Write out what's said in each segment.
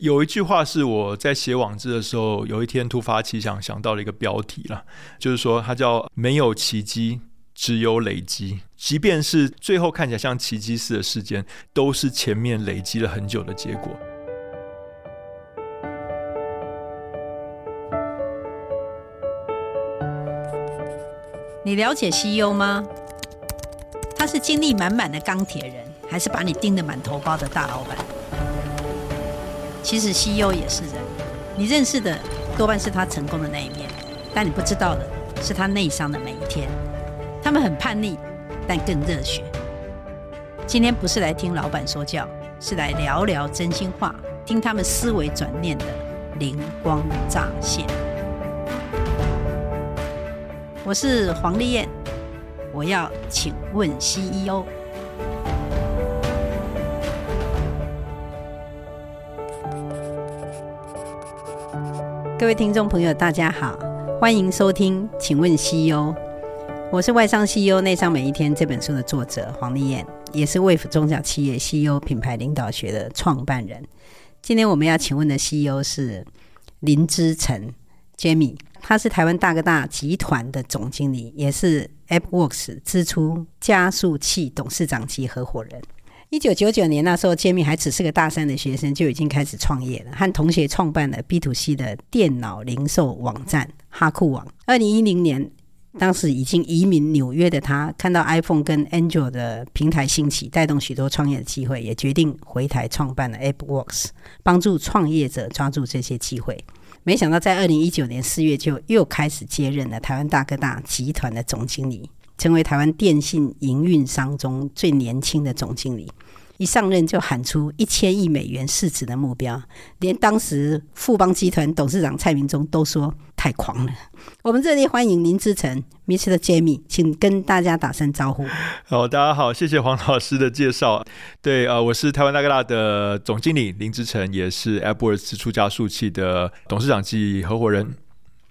有一句话是我在写网志的时候，有一天突发奇想想到了一个标题了，就是说它叫“没有奇迹，只有累积”。即便是最后看起来像奇迹似的事件，都是前面累积了很久的结果。你了解 CEO 吗？他是精力满满的钢铁人，还是把你盯得满头包的大老板？其实 CEO 也是人，你认识的多半是他成功的那一面，但你不知道的是他内伤的每一天。他们很叛逆，但更热血。今天不是来听老板说教，是来聊聊真心话，听他们思维转念的灵光乍现。我是黄丽燕，我要请问 CEO。各位听众朋友，大家好，欢迎收听，请问 CEO，我是外商 CEO 内商每一天这本书的作者黄丽燕，也是卫福中小企业 CEO 品牌领导学的创办人。今天我们要请问的 CEO 是林之晨 Jamie，他是台湾大哥大集团的总经理，也是 AppWorks 支出加速器董事长及合伙人。一九九九年那时候，Jamie 还只是个大三的学生，就已经开始创业了，和同学创办了 B to C 的电脑零售网站哈库网。二零一零年，当时已经移民纽约的他，看到 iPhone 跟 Android 的平台兴起，带动许多创业的机会，也决定回台创办了 AppWorks，帮助创业者抓住这些机会。没想到在二零一九年四月，就又开始接任了台湾大哥大集团的总经理。成为台湾电信营运商中最年轻的总经理，一上任就喊出一千亿美元市值的目标，连当时富邦集团董事长蔡明忠都说太狂了。我们这里欢迎林志成，Mr. Jamie，请跟大家打声招呼。好，大家好，谢谢黄老师的介绍。对、呃，我是台湾大哥大的总经理林志成，也是 AppWorks 支出加速器的董事长及合伙人。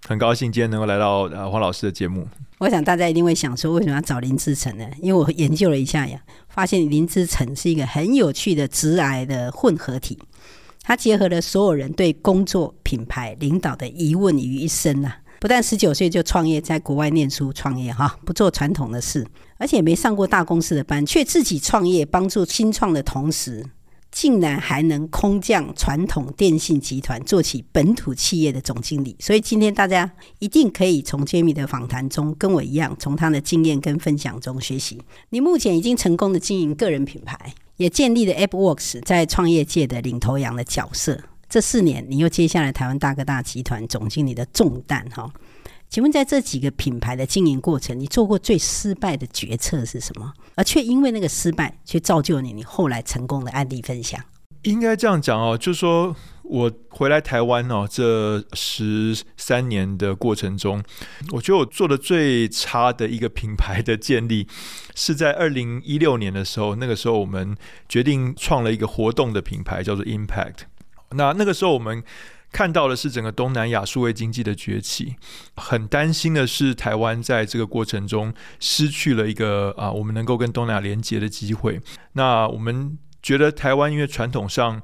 很高兴今天能够来到呃黄老师的节目。我想大家一定会想说，为什么要找林志成呢？因为我研究了一下呀，发现林志成是一个很有趣的直癌的混合体。他结合了所有人对工作、品牌、领导的疑问于一身啊！不但十九岁就创业，在国外念书创业哈，不做传统的事，而且没上过大公司的班，却自己创业，帮助新创的同时。竟然还能空降传统电信集团，做起本土企业的总经理。所以今天大家一定可以从 Jamie 的访谈中，跟我一样，从他的经验跟分享中学习。你目前已经成功的经营个人品牌，也建立了 AppWorks 在创业界的领头羊的角色。这四年，你又接下来台湾大哥大集团总经理的重担，哈。请问，在这几个品牌的经营过程，你做过最失败的决策是什么？而却因为那个失败，却造就你你后来成功的案例分享。应该这样讲哦，就是说我回来台湾哦，这十三年的过程中，我觉得我做的最差的一个品牌的建立，是在二零一六年的时候。那个时候，我们决定创了一个活动的品牌，叫做 Impact。那那个时候，我们看到的是整个东南亚数位经济的崛起，很担心的是台湾在这个过程中失去了一个啊，我们能够跟东南亚连接的机会。那我们觉得台湾因为传统上。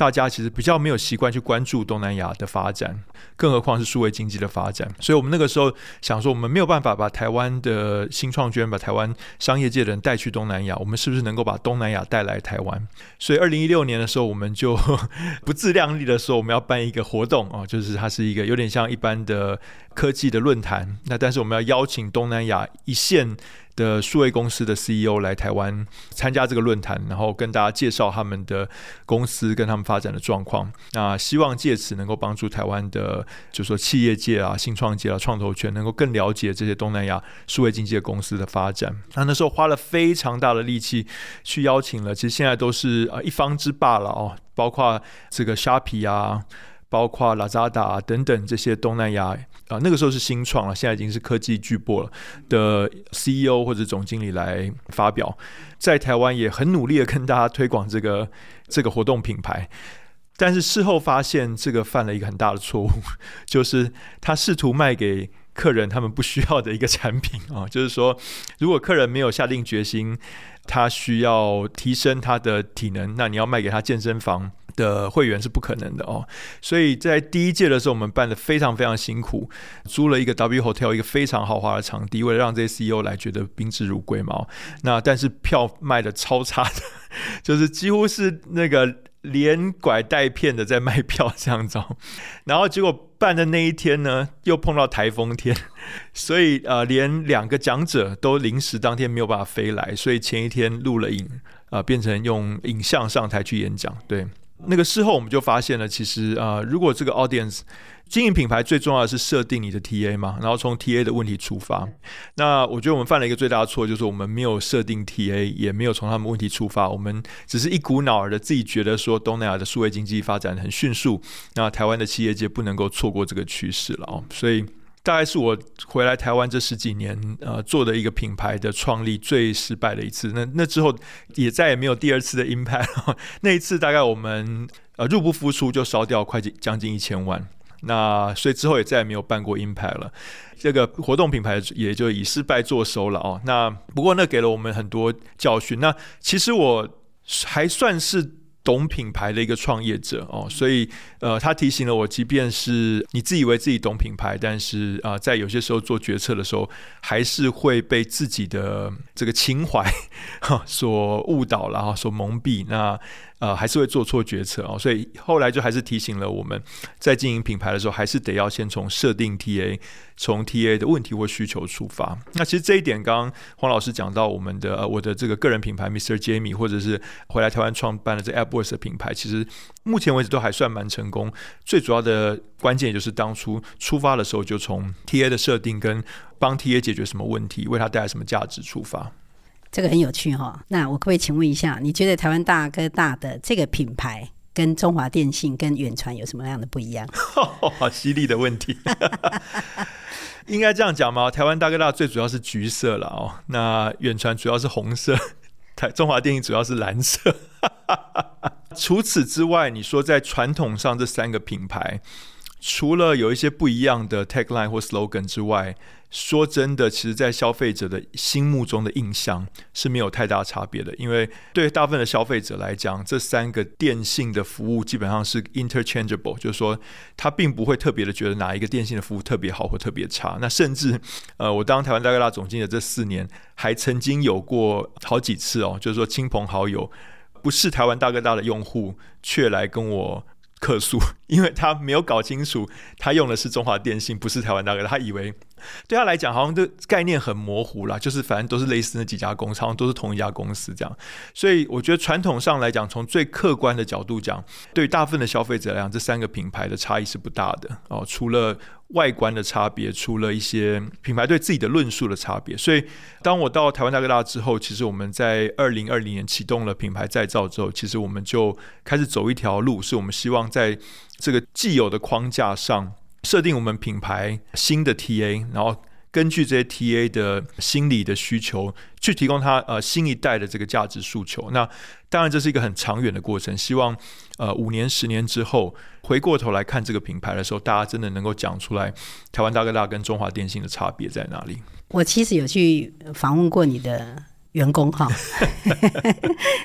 大家其实比较没有习惯去关注东南亚的发展，更何况是数位经济的发展。所以，我们那个时候想说，我们没有办法把台湾的新创圈、把台湾商业界的人带去东南亚，我们是不是能够把东南亚带来台湾？所以，二零一六年的时候，我们就 不自量力的说，我们要办一个活动啊，就是它是一个有点像一般的科技的论坛。那但是我们要邀请东南亚一线。的数位公司的 CEO 来台湾参加这个论坛，然后跟大家介绍他们的公司跟他们发展的状况。那希望借此能够帮助台湾的，就说企业界啊、新创界啊、创投圈能够更了解这些东南亚数位经济的公司的发展。那那时候花了非常大的力气去邀请了，其实现在都是啊一方之霸了哦，包括这个虾皮啊。包括 Lazada 等等这些东南亚啊，那个时候是新创了，现在已经是科技巨擘了的 CEO 或者总经理来发表，在台湾也很努力的跟大家推广这个这个活动品牌，但是事后发现这个犯了一个很大的错误，就是他试图卖给客人他们不需要的一个产品啊，就是说如果客人没有下定决心。他需要提升他的体能，那你要卖给他健身房的会员是不可能的哦，所以在第一届的时候，我们办的非常非常辛苦，租了一个 W Hotel 一个非常豪华的场地，为了让这些 CEO 来觉得宾至如归嘛。那但是票卖的超差的，就是几乎是那个连拐带骗的在卖票这样子。哦然后结果办的那一天呢，又碰到台风天，所以呃，连两个讲者都临时当天没有办法飞来，所以前一天录了影啊、呃，变成用影像上台去演讲，对。那个事后我们就发现了，其实啊、呃，如果这个 audience 经营品牌最重要的是设定你的 TA 嘛，然后从 TA 的问题出发。那我觉得我们犯了一个最大的错，就是我们没有设定 TA，也没有从他们问题出发，我们只是一股脑儿的自己觉得说东南亚的数位经济发展很迅速，那台湾的企业界不能够错过这个趋势了哦，所以。大概是我回来台湾这十几年，呃，做的一个品牌的创立最失败的一次。那那之后也再也没有第二次的 impact。那一次大概我们呃入不敷出就烧掉快近将近一千万。那所以之后也再也没有办过 impact 了。这个活动品牌也就以失败作收了哦。那不过那给了我们很多教训。那其实我还算是。懂品牌的一个创业者哦，所以呃，他提醒了我，即便是你自以为自己懂品牌，但是啊、在有些时候做决策的时候，还是会被自己的这个情怀 哈所误导了哈，所蒙蔽。那呃，还是会做错决策哦，所以后来就还是提醒了我们，在经营品牌的时候，还是得要先从设定 TA，从 TA 的问题或需求出发。那其实这一点，刚刚黄老师讲到我们的我的这个个人品牌 Mr. Jamie，或者是回来台湾创办的这 AppWorks 的品牌，其实目前为止都还算蛮成功。最主要的关键就是当初出发的时候，就从 TA 的设定跟帮 TA 解决什么问题，为他带来什么价值出发。这个很有趣哈、那我可不可以请问一下，你觉得台湾大哥大的这个品牌跟中华电信跟远传有什么样的不一样？好犀利的问题，应该这样讲吗？台湾大哥大最主要是橘色了哦，那远传主要是红色，台中华电信主要是蓝色。除此之外，你说在传统上这三个品牌，除了有一些不一样的 tagline 或 slogan 之外，说真的，其实，在消费者的心目中的印象是没有太大差别的。因为对大部分的消费者来讲，这三个电信的服务基本上是 interchangeable，就是说，他并不会特别的觉得哪一个电信的服务特别好或特别差。那甚至，呃，我当台湾大哥大总经理的这四年，还曾经有过好几次哦，就是说，亲朋好友不是台湾大哥大的用户，却来跟我客诉，因为他没有搞清楚，他用的是中华电信，不是台湾大哥，他以为。对他来讲，好像这概念很模糊啦，就是反正都是类似那几家公司，好像都是同一家公司这样。所以我觉得传统上来讲，从最客观的角度讲，对大部分的消费者来讲，这三个品牌的差异是不大的哦。除了外观的差别，除了一些品牌对自己的论述的差别。所以当我到台湾大哥大之后，其实我们在二零二零年启动了品牌再造之后，其实我们就开始走一条路，是我们希望在这个既有的框架上。设定我们品牌新的 TA，然后根据这些 TA 的心理的需求，去提供他呃新一代的这个价值诉求。那当然这是一个很长远的过程，希望呃五年、十年之后回过头来看这个品牌的时候，大家真的能够讲出来，台湾大哥大跟中华电信的差别在哪里？我其实有去访问过你的员工哈，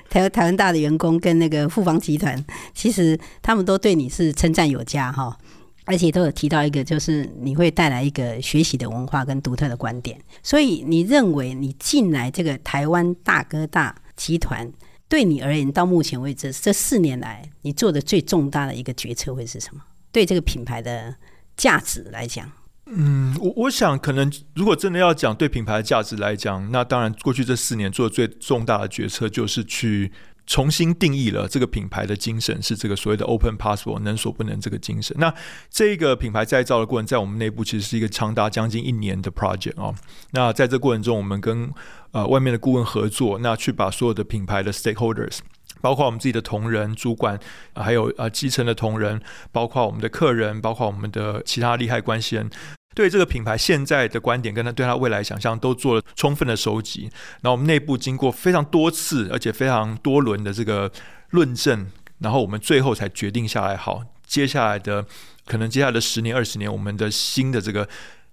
台 台湾大的员工跟那个富邦集团，其实他们都对你是称赞有加哈。而且都有提到一个，就是你会带来一个学习的文化跟独特的观点。所以你认为你进来这个台湾大哥大集团，对你而言，到目前为止这四年来，你做的最重大的一个决策会是什么？对这个品牌的价值来讲，嗯，我我想可能如果真的要讲对品牌的价值来讲，那当然过去这四年做的最重大的决策就是去。重新定义了这个品牌的精神，是这个所谓的 “open possible”，能所不能这个精神。那这个品牌再造的过程，在我们内部其实是一个长达将近一年的 project 哦。那在这过程中，我们跟呃外面的顾问合作，那去把所有的品牌的 stakeholders，包括我们自己的同仁、主管，还有呃基层的同仁，包括我们的客人，包括我们的其他利害关系人。对这个品牌现在的观点，跟他对他未来想象都做了充分的收集。然后我们内部经过非常多次，而且非常多轮的这个论证，然后我们最后才决定下来，好，接下来的可能接下来的十年、二十年，我们的新的这个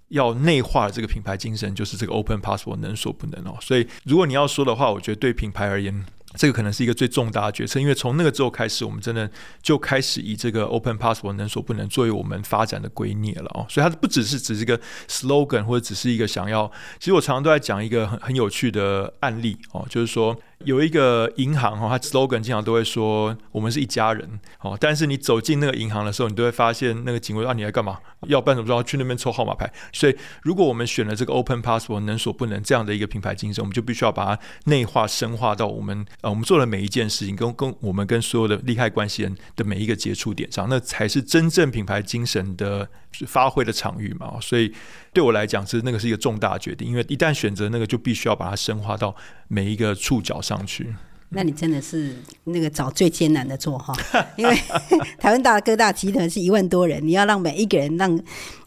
要内化的这个品牌精神，就是这个 Open Possible，能所不能哦。所以如果你要说的话，我觉得对品牌而言，这个可能是一个最重大的决策，因为从那个之后开始，我们真的就开始以这个 Open Passport 能所不能作为我们发展的圭臬了哦。所以它不只是只是一个 slogan，或者只是一个想要。其实我常常都在讲一个很很有趣的案例哦，就是说。有一个银行哈，它 slogan 经常都会说我们是一家人哦。但是你走进那个银行的时候，你都会发现那个警卫啊，你来干嘛？要办什么？要去那边抽号码牌。所以，如果我们选了这个 Open Passport 能所不能这样的一个品牌精神，我们就必须要把它内化、深化到我们呃，我们做的每一件事情，跟跟我们跟所有的利害关系人的每一个接触点上，那才是真正品牌精神的发挥的场域嘛。所以，对我来讲，是那个是一个重大决定，因为一旦选择那个，就必须要把它深化到每一个触角上。上去，那你真的是那个找最艰难的做哈，因为 台湾大哥大集团是一万多人，你要让每一个人让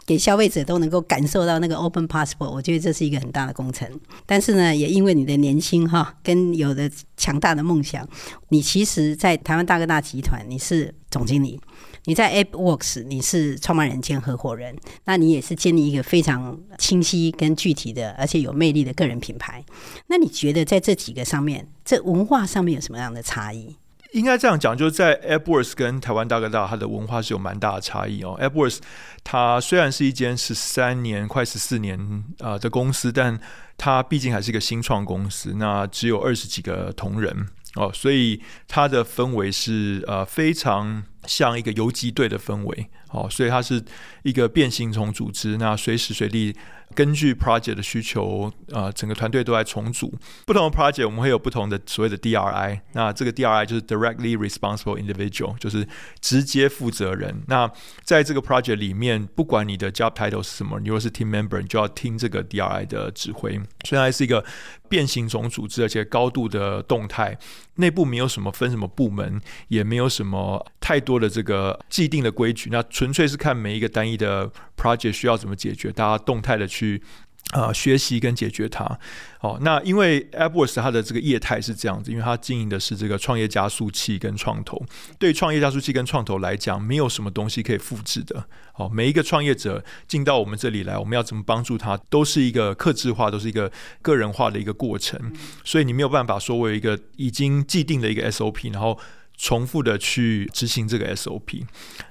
给消费者都能够感受到那个 Open Passport，我觉得这是一个很大的工程。但是呢，也因为你的年轻哈，跟有的强大的梦想，你其实，在台湾大哥大集团你是总经理。你在 AppWorks，你是创办人兼合伙人，那你也是建立一个非常清晰跟具体的，而且有魅力的个人品牌。那你觉得在这几个上面，这文化上面有什么样的差异？应该这样讲，就是在 AppWorks 跟台湾大哥大，它的文化是有蛮大的差异哦。AppWorks 它虽然是一间十三年、快十四年啊的公司，但它毕竟还是一个新创公司，那只有二十几个同仁哦，所以它的氛围是呃非常。像一个游击队的氛围，哦，所以它是一个变形虫组织。那随时随地根据 project 的需求，呃，整个团队都在重组。不同的 project 我们会有不同的所谓的 DRI。那这个 DRI 就是 Directly Responsible Individual，就是直接负责人。那在这个 project 里面，不管你的 job title 是什么，你如果是 team member，你就要听这个 DRI 的指挥。虽然是一个变形种组织，而且高度的动态，内部没有什么分什么部门，也没有什么太多的这个既定的规矩，那纯粹是看每一个单一的 project 需要怎么解决，大家动态的去。啊、学习跟解决它。好，那因为 AppWorks 它的这个业态是这样子，因为它经营的是这个创业加速器跟创投。对创业加速器跟创投来讲，没有什么东西可以复制的。好，每一个创业者进到我们这里来，我们要怎么帮助他，都是一个克制化，都是一个个人化的一个过程。所以你没有办法说我有一个已经既定的一个 SOP，然后重复的去执行这个 SOP。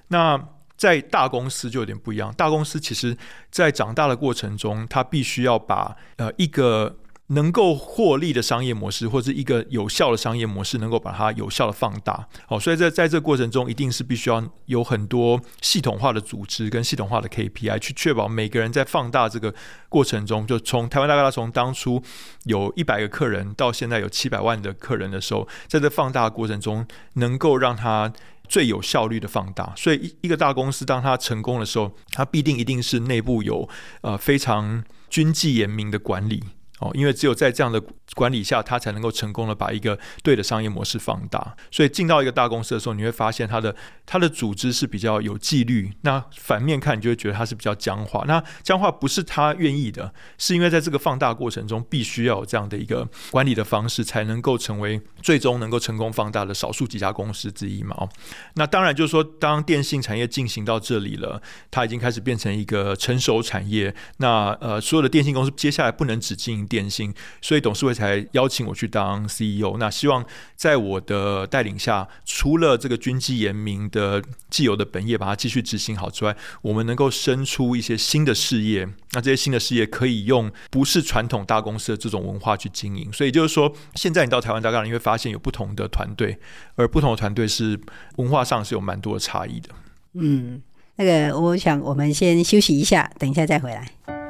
那在大公司就有点不一样。大公司其实，在长大的过程中，它必须要把呃一个能够获利的商业模式，或者一个有效的商业模式，能够把它有效的放大。好，所以在在这个过程中，一定是必须要有很多系统化的组织跟系统化的 KPI，去确保每个人在放大这个过程中，就从台湾大哥大从当初有一百个客人，到现在有七百万的客人的时候，在这放大的过程中，能够让它。最有效率的放大，所以一一个大公司当它成功的时候，它必定一定是内部有呃非常军纪严明的管理。哦，因为只有在这样的管理下，他才能够成功的把一个对的商业模式放大。所以进到一个大公司的时候，你会发现它的它的组织是比较有纪律。那反面看，你就会觉得它是比较僵化。那僵化不是他愿意的，是因为在这个放大过程中，必须要有这样的一个管理的方式，才能够成为最终能够成功放大的少数几家公司之一嘛。哦，那当然就是说，当电信产业进行到这里了，它已经开始变成一个成熟产业。那呃，所有的电信公司接下来不能只经营。电信，所以董事会才邀请我去当 CEO。那希望在我的带领下，除了这个军纪严明的既有的本业把它继续执行好之外，我们能够生出一些新的事业。那这些新的事业可以用不是传统大公司的这种文化去经营。所以就是说，现在你到台湾大概，你会发现有不同的团队，而不同的团队是文化上是有蛮多的差异的。嗯，那个我想我们先休息一下，等一下再回来。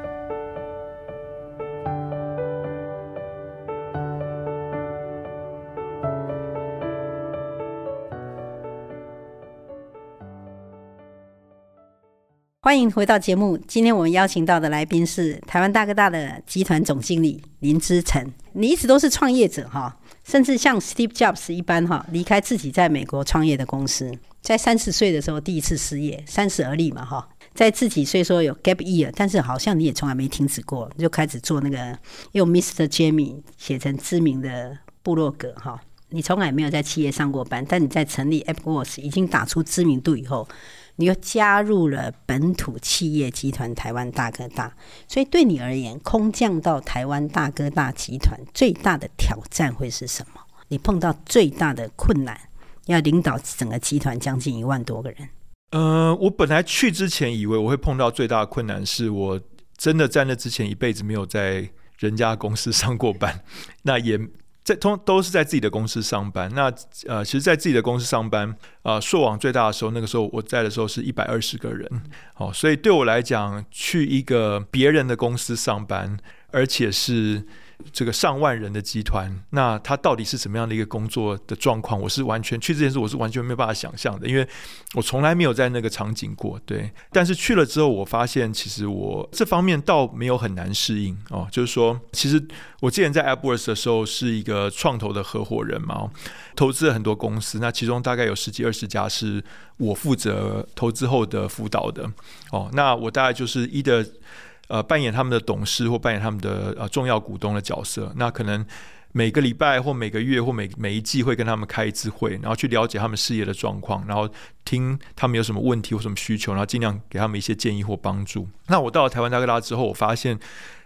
欢迎回到节目。今天我们邀请到的来宾是台湾大哥大的集团总经理林之诚。你一直都是创业者哈，甚至像 Steve Jobs 一般哈，离开自己在美国创业的公司，在三十岁的时候第一次失业，三十而立嘛哈。在自己虽说有 gap year，但是好像你也从来没停止过，就开始做那个用 Mr. Jamie 写成知名的部落格哈。你从来没有在企业上过班，但你在成立 AppWorks 已经打出知名度以后。你又加入了本土企业集团台湾大哥大，所以对你而言，空降到台湾大哥大集团最大的挑战会是什么？你碰到最大的困难，要领导整个集团将近一万多个人。呃，我本来去之前以为我会碰到最大的困难，是我真的在那之前一辈子没有在人家公司上过班，那也在通都是在自己的公司上班。那呃，其实，在自己的公司上班，啊、呃，硕网最大的时候，那个时候我在的时候是一百二十个人，好，所以对我来讲，去一个别人的公司上班，而且是。这个上万人的集团，那他到底是什么样的一个工作的状况？我是完全去这件事，我是完全没有办法想象的，因为我从来没有在那个场景过。对，但是去了之后，我发现其实我这方面倒没有很难适应哦。就是说，其实我之前在 AppWorks 的时候是一个创投的合伙人嘛，投资了很多公司，那其中大概有十几二十家是我负责投资后的辅导的哦。那我大概就是一的。呃，扮演他们的董事或扮演他们的呃重要股东的角色，那可能每个礼拜或每个月或每每一季会跟他们开一次会，然后去了解他们事业的状况，然后听他们有什么问题或什么需求，然后尽量给他们一些建议或帮助。那我到了台湾大哥大之后，我发现。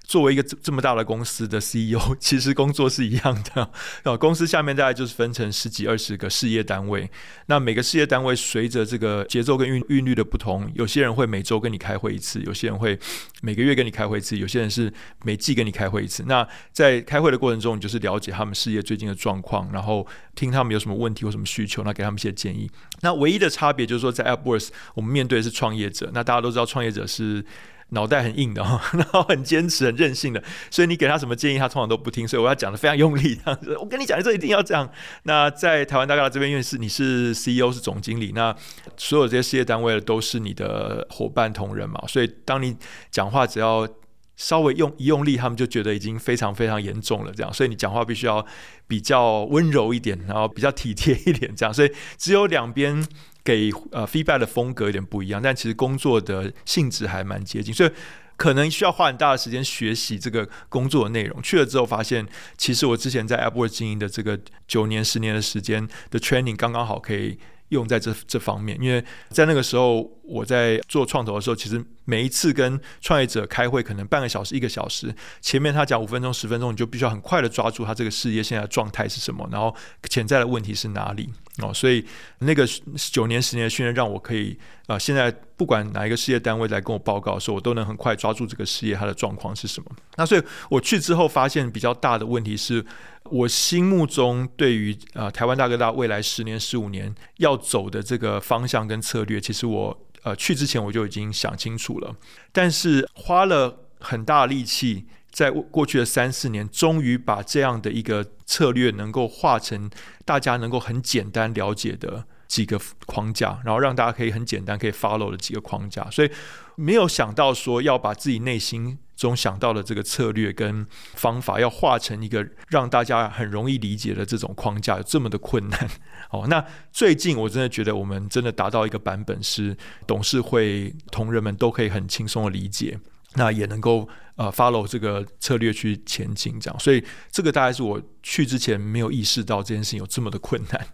作为一个这么大的公司的 CEO，其实工作是一样的。啊，公司下面大概就是分成十几二十个事业单位。那每个事业单位随着这个节奏跟韵韵律的不同，有些人会每周跟你开会一次，有些人会每个月跟你开会一次，有些人是每季跟你开会一次。那在开会的过程中，你就是了解他们事业最近的状况，然后听他们有什么问题或什么需求，那给他们一些建议。那唯一的差别就是说，在 a p p w o r s 我们面对的是创业者。那大家都知道，创业者是。脑袋很硬的哈，然后很坚持、很任性的，所以你给他什么建议，他通常都不听。所以我要讲的非常用力，这样子。我跟你讲，这一定要这样。那在台湾大哥大这边，因为是你是 CEO 是总经理，那所有这些事业单位都是你的伙伴同仁嘛，所以当你讲话只要稍微用一用力，他们就觉得已经非常非常严重了。这样，所以你讲话必须要比较温柔一点，然后比较体贴一点，这样。所以只有两边。给呃 feedback 的风格有点不一样，但其实工作的性质还蛮接近，所以可能需要花很大的时间学习这个工作的内容。去了之后发现，其实我之前在 Apple 经营的这个九年、十年的时间的 training 刚刚好可以用在这这方面，因为在那个时候我在做创投的时候，其实。每一次跟创业者开会，可能半个小时、一个小时，前面他讲五分钟、十分钟，你就必须要很快的抓住他这个事业现在的状态是什么，然后潜在的问题是哪里哦。所以那个九年、十年的训练，让我可以啊、现在不管哪一个事业单位来跟我报告的时候，我都能很快抓住这个事业它的状况是什么。那所以我去之后发现比较大的问题是，我心目中对于、呃、台湾大哥大未来十年、十五年要走的这个方向跟策略，其实我。呃，去之前我就已经想清楚了，但是花了很大力气，在过去的三四年，终于把这样的一个策略能够化成大家能够很简单了解的几个框架，然后让大家可以很简单可以 follow 的几个框架，所以没有想到说要把自己内心中想到的这个策略跟方法，要化成一个让大家很容易理解的这种框架，有这么的困难。哦，那最近我真的觉得我们真的达到一个版本，是董事会同仁们都可以很轻松的理解，那也能够呃 follow 这个策略去前进，这样。所以这个大概是我去之前没有意识到这件事情有这么的困难。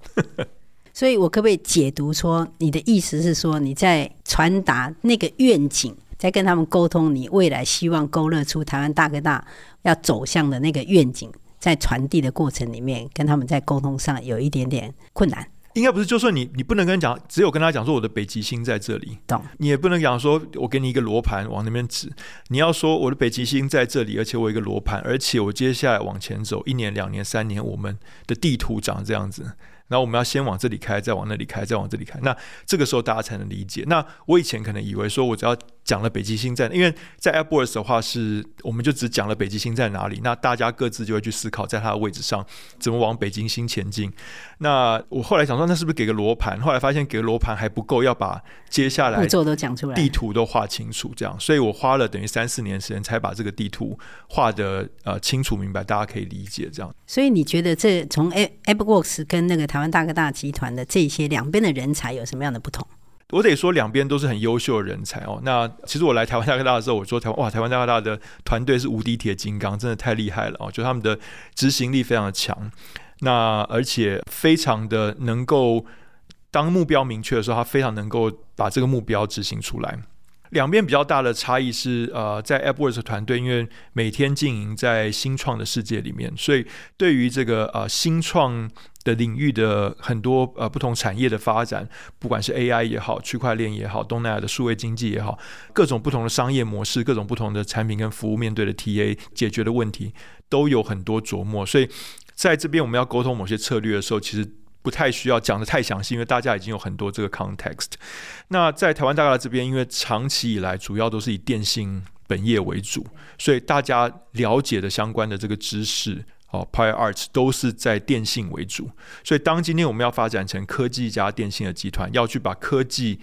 所以我可不可以解读说，你的意思是说你在传达那个愿景，在跟他们沟通，你未来希望勾勒出台湾大哥大要走向的那个愿景？在传递的过程里面，跟他们在沟通上有一点点困难。应该不是，就说你，你不能跟他讲，只有跟他讲说我的北极星在这里。懂。你也不能讲说，我给你一个罗盘往那边指。你要说我的北极星在这里，而且我有一个罗盘，而且我接下来往前走一年、两年、三年，我们的地图长这样子。然后我们要先往这里开，再往那里开，再往这里开。那这个时候大家才能理解。那我以前可能以为说我只要。讲了北极星在，因为在 AppWorks 的话是，我们就只讲了北极星在哪里，那大家各自就会去思考在它的位置上怎么往北极星前进。那我后来想说，那是不是给个罗盘？后来发现给个罗盘还不够，要把接下来步骤都讲出来，地图都画清楚，这样。所以我花了等于三四年时间才把这个地图画的呃清楚明白，大家可以理解这样。所以你觉得这从 AppWorks 跟那个台湾大哥大集团的这些两边的人才有什么样的不同？我得说，两边都是很优秀的人才哦。那其实我来台湾大哥大的时候，我说台湾哇，台湾大哥大的团队是无敌铁金刚，真的太厉害了哦！就他们的执行力非常的强，那而且非常的能够当目标明确的时候，他非常能够把这个目标执行出来。两边比较大的差异是，呃，在 AppWorks 团队，因为每天经营在新创的世界里面，所以对于这个呃新创的领域的很多呃不同产业的发展，不管是 AI 也好，区块链也好，东南亚的数位经济也好，各种不同的商业模式，各种不同的产品跟服务面对的 TA 解决的问题，都有很多琢磨。所以在这边我们要沟通某些策略的时候，其实。不太需要讲得太详细，因为大家已经有很多这个 context。那在台湾大哥大这边，因为长期以来主要都是以电信本业为主，所以大家了解的相关的这个知识，哦 piart 都是在电信为主。所以当今天我们要发展成科技加电信的集团，要去把科技。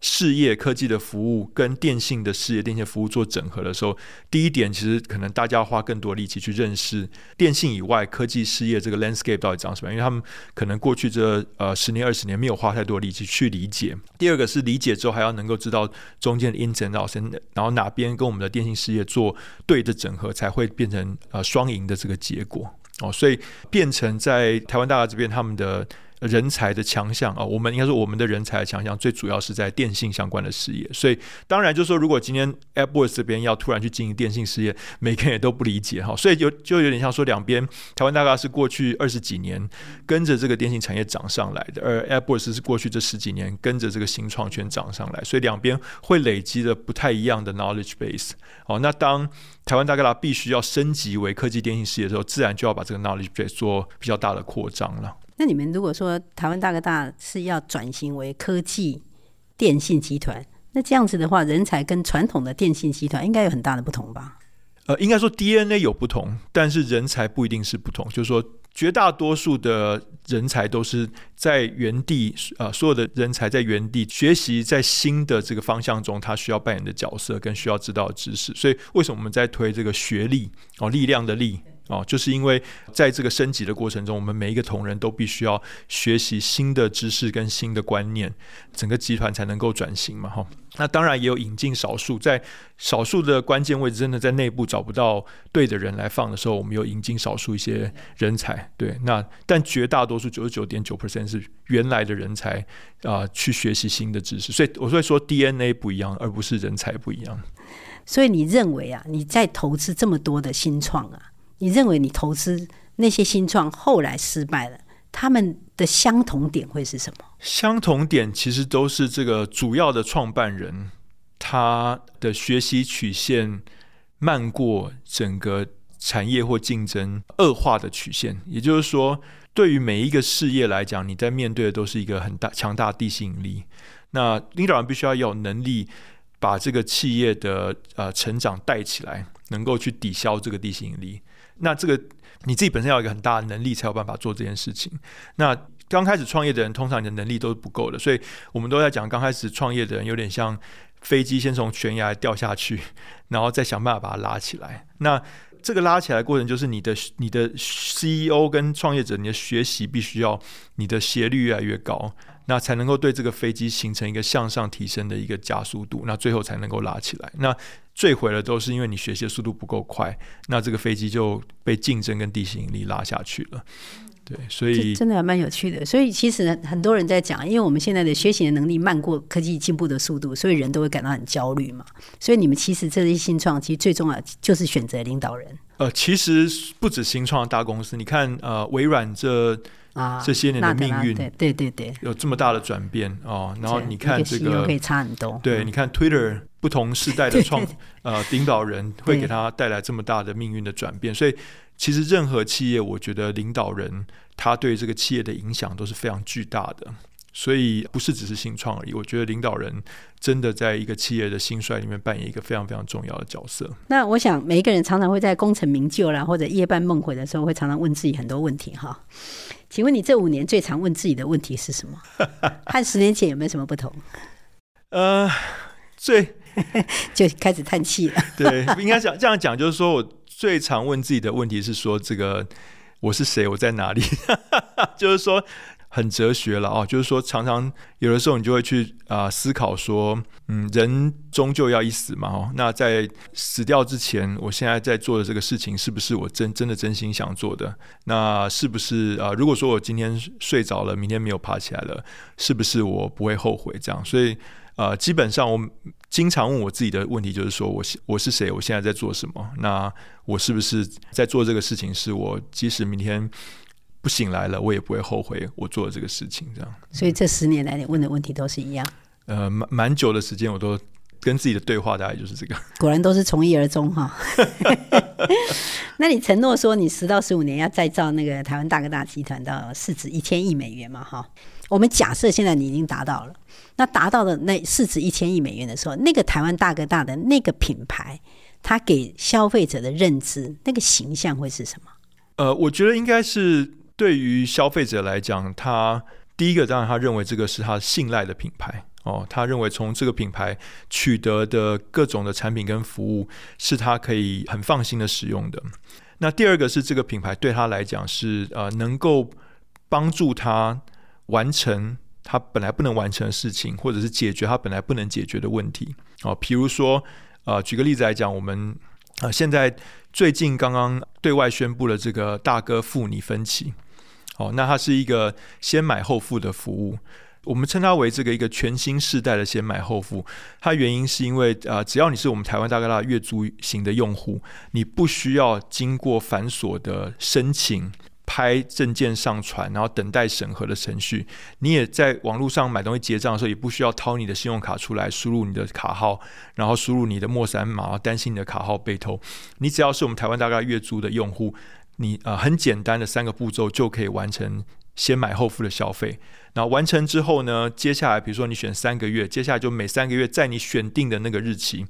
事业科技的服务跟电信的事业、电信服务做整合的时候，第一点其实可能大家要花更多力气去认识电信以外科技事业这个 landscape 到底长什么样，因为他们可能过去这呃十年二十年没有花太多力气去理解。第二个是理解之后还要能够知道中间的 ins and outs，然后哪边跟我们的电信事业做对的整合，才会变成呃双赢的这个结果哦。所以变成在台湾大哥这边他们的。人才的强项啊，我们应该说我们的人才的强项最主要是在电信相关的事业，所以当然就是说，如果今天 AppWorks 这边要突然去经营电信事业，每个人也都不理解哈，所以就就有点像说两边台湾大哥是过去二十几年跟着这个电信产业涨上来的，而 AppWorks 是过去这十几年跟着这个新创圈涨上来，所以两边会累积的不太一样的 knowledge base。好，那当台湾大哥大必须要升级为科技电信事业的时候，自然就要把这个 knowledge base 做比较大的扩张了。那你们如果说台湾大哥大是要转型为科技电信集团，那这样子的话，人才跟传统的电信集团应该有很大的不同吧？呃，应该说 DNA 有不同，但是人才不一定是不同。就是说，绝大多数的人才都是在原地，呃，所有的人才在原地学习，在新的这个方向中，他需要扮演的角色跟需要知道的知识。所以，为什么我们在推这个学力哦，力量的力？哦，就是因为在这个升级的过程中，我们每一个同仁都必须要学习新的知识跟新的观念，整个集团才能够转型嘛。哈，那当然也有引进少数，在少数的关键位置，真的在内部找不到对的人来放的时候，我们有引进少数一些人才。对，那但绝大多数九十九点九 percent 是原来的人才啊，去学习新的知识。所以我会说 DNA 不一样，而不是人才不一样。所以你认为啊，你在投资这么多的新创啊？你认为你投资那些新创后来失败了，他们的相同点会是什么？相同点其实都是这个主要的创办人，他的学习曲线慢过整个产业或竞争恶化的曲线。也就是说，对于每一个事业来讲，你在面对的都是一个很大强大地心引力。那领导人必须要有能力把这个企业的呃成长带起来，能够去抵消这个地心引力。那这个你自己本身要有一个很大的能力，才有办法做这件事情。那刚开始创业的人，通常你的能力都是不够的，所以我们都在讲，刚开始创业的人有点像飞机，先从悬崖掉下去，然后再想办法把它拉起来。那这个拉起来的过程，就是你的你的 CEO 跟创业者，你的学习必须要你的斜率越来越高，那才能够对这个飞机形成一个向上提升的一个加速度，那最后才能够拉起来。那坠毁了都是因为你学习的速度不够快，那这个飞机就被竞争跟地心引力拉下去了。对，所以真的还蛮有趣的。所以其实很多人在讲，因为我们现在的学习的能力慢过科技进步的速度，所以人都会感到很焦虑嘛。所以你们其实这些新创，其实最重要就是选择领导人。呃，其实不止新创大公司，你看呃，微软这。啊，这些年的命运，对对对对，有这么大的转变哦。然后你看这个，可以差很多。对，你看 Twitter 不同世代的创呃领导人，会给他带来这么大的命运的转变。所以，其实任何企业，我觉得领导人他对这个企业的影响都是非常巨大的。所以不是只是新创而已，我觉得领导人真的在一个企业的兴衰里面扮演一个非常非常重要的角色。那我想每一个人常常会在功成名就啦，或者夜半梦回的时候，会常常问自己很多问题哈。请问你这五年最常问自己的问题是什么？和十年前有没有什么不同？呃，最 就开始叹气了。对，应该讲这样讲，就是说我最常问自己的问题是说，这个我是谁？我在哪里？就是说。很哲学了哦，就是说，常常有的时候你就会去啊、思考说，嗯，人终究要一死嘛哦，那在死掉之前，我现在在做的这个事情，是不是我真真的真心想做的？那是不是啊、如果说我今天睡着了，明天没有爬起来了，是不是我不会后悔这样？所以呃，基本上我经常问我自己的问题就是说，我我是谁？我现在在做什么？那我是不是在做这个事情？是我即使明天不醒来了，我也不会后悔我做的这个事情。这样。所以这十年来你问的问题都是一样。呃，蛮蛮久的时间，我都跟自己的对话大概就是这个。果然都是从一而终哈。那你承诺说你十到十五年要再造那个台湾大哥大集团到市值一千亿美元嘛？哈，我们假设现在你已经达到了，那达到的那市值一千亿美元的时候，那个台湾大哥大的那个品牌，它给消费者的认知，那个形象会是什么？呃，我觉得应该是对于消费者来讲，他第一个当然他认为这个是他信赖的品牌。哦，他认为从这个品牌取得的各种的产品跟服务是他可以很放心的使用的。那第二个是这个品牌对他来讲是呃能够帮助他完成他本来不能完成的事情，或者是解决他本来不能解决的问题。哦，比如说呃举个例子来讲，我们呃现在最近刚刚对外宣布了这个大哥付你分期。哦，那它是一个先买后付的服务。我们称它为这个一个全新世代的先买后付，它原因是因为啊、只要你是我们台湾大哥大月租型的用户，你不需要经过繁琐的申请、拍证件上传，然后等待审核的程序。你也在网络上买东西结账的时候，也不需要掏你的信用卡出来，输入你的卡号，然后输入你的末三码，担心你的卡号被偷。你只要是我们台湾大哥大月租的用户，你、呃，很简单的三个步骤就可以完成先买后付的消费。然后完成之后呢，接下来比如说你选三个月，接下来就每三个月在你选定的那个日期，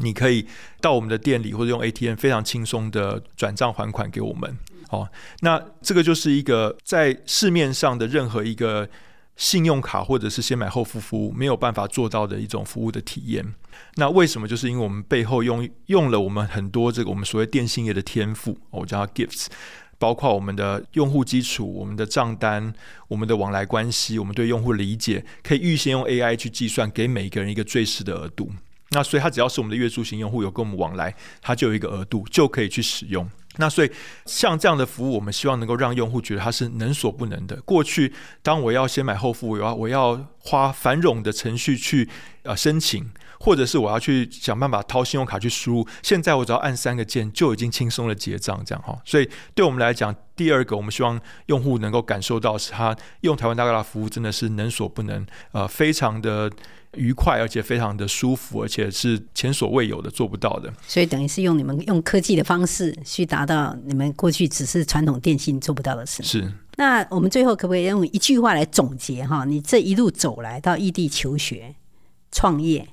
你可以到我们的店里或者用 ATM 非常轻松的转账还款给我们。哦，那这个就是一个在市面上的任何一个信用卡或者是先买后付服务没有办法做到的一种服务的体验。那为什么？就是因为我们背后用用了我们很多这个我们所谓电信业的天赋，我叫它 Gifts。包括我们的用户基础、我们的账单、我们的往来关系、我们对用户理解，可以预先用 AI 去计算，给每一个人一个最适的额度。那所以他只要是我们的月租型用户，有跟我们往来，他就有一个额度，就可以去使用。那所以像这样的服务，我们希望能够让用户觉得它是能所不能的。过去当我要先买后付，我要我要花繁冗的程序去呃申请。或者是我要去想办法掏信用卡去输入，现在我只要按三个键就已经轻松的结账，这样哈。所以对我们来讲，第二个我们希望用户能够感受到是他用台湾大哥大服务真的是能所不能，呃，非常的愉快，而且非常的舒服，而且是前所未有的做不到的。所以等于是用你们用科技的方式去达到你们过去只是传统电信做不到的事。是。那我们最后可不可以用一句话来总结哈？你这一路走来到异地求学、创业。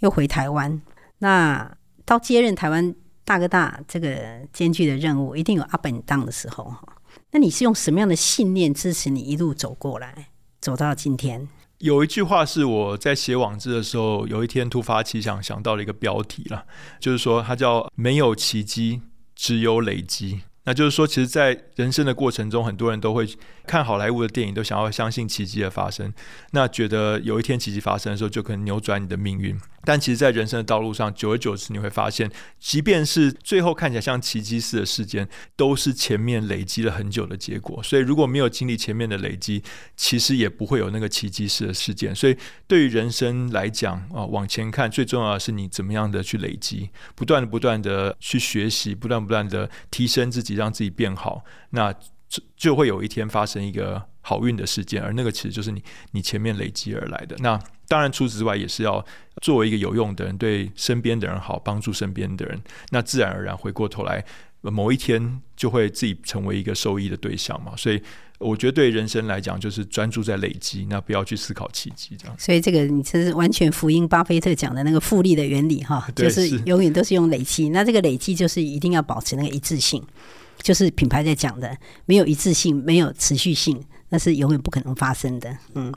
又回台湾，那到接任台湾大哥大这个艰巨的任务，一定有 up and down 的时候哈。那你是用什么样的信念支持你一路走过来，走到今天？有一句话是我在写网志的时候，有一天突发奇想想到了一个标题了，就是说它叫“没有奇迹，只有累积”。那就是说，其实，在人生的过程中，很多人都会看好莱坞的电影，都想要相信奇迹的发生。那觉得有一天奇迹发生的时候，就可能扭转你的命运。但其实，在人生的道路上，久而久之，你会发现，即便是最后看起来像奇迹似的事件，都是前面累积了很久的结果。所以，如果没有经历前面的累积，其实也不会有那个奇迹似的事件。所以，对于人生来讲啊，往前看，最重要的是你怎么样的去累积，不断的、不断的去学习，不断、不断的提升自己，让自己变好。那就就会有一天发生一个好运的事件，而那个其实就是你你前面累积而来的。那当然，除此之外，也是要作为一个有用的人，对身边的人好，帮助身边的人。那自然而然，回过头来，某一天就会自己成为一个受益的对象嘛。所以，我觉得对人生来讲，就是专注在累积，那不要去思考奇迹这样。所以，这个你这是完全福音巴菲特讲的那个复利的原理哈，就是永远都是用累积。那这个累积就是一定要保持那个一致性。就是品牌在讲的，没有一致性，没有持续性，那是永远不可能发生的。嗯，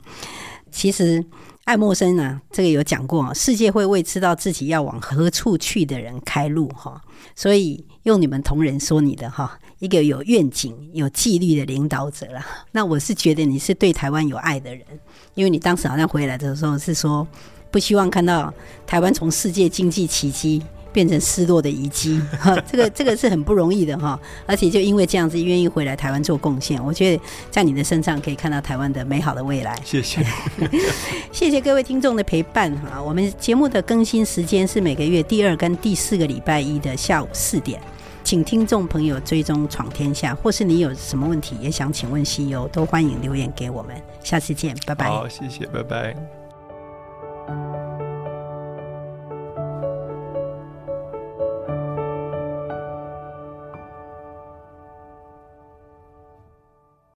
其实爱默生呢，这个有讲过，世界会为知道自己要往何处去的人开路哈。所以用你们同仁说你的哈，一个有愿景、有纪律的领导者啦。那我是觉得你是对台湾有爱的人，因为你当时好像回来的时候是说，不希望看到台湾从世界经济奇迹变成失落的遗迹，哈，这个这个是很不容易的哈。而且就因为这样子，愿意回来台湾做贡献，我觉得在你的身上可以看到台湾的美好的未来。谢谢，谢谢各位听众的陪伴哈。我们节目的更新时间是每个月第二跟第四个礼拜一的下午四点。请听众朋友追踪闯天下，或是你有什么问题也想请问 CEO，都欢迎留言给我们。下次见，拜拜。好，谢谢，拜拜。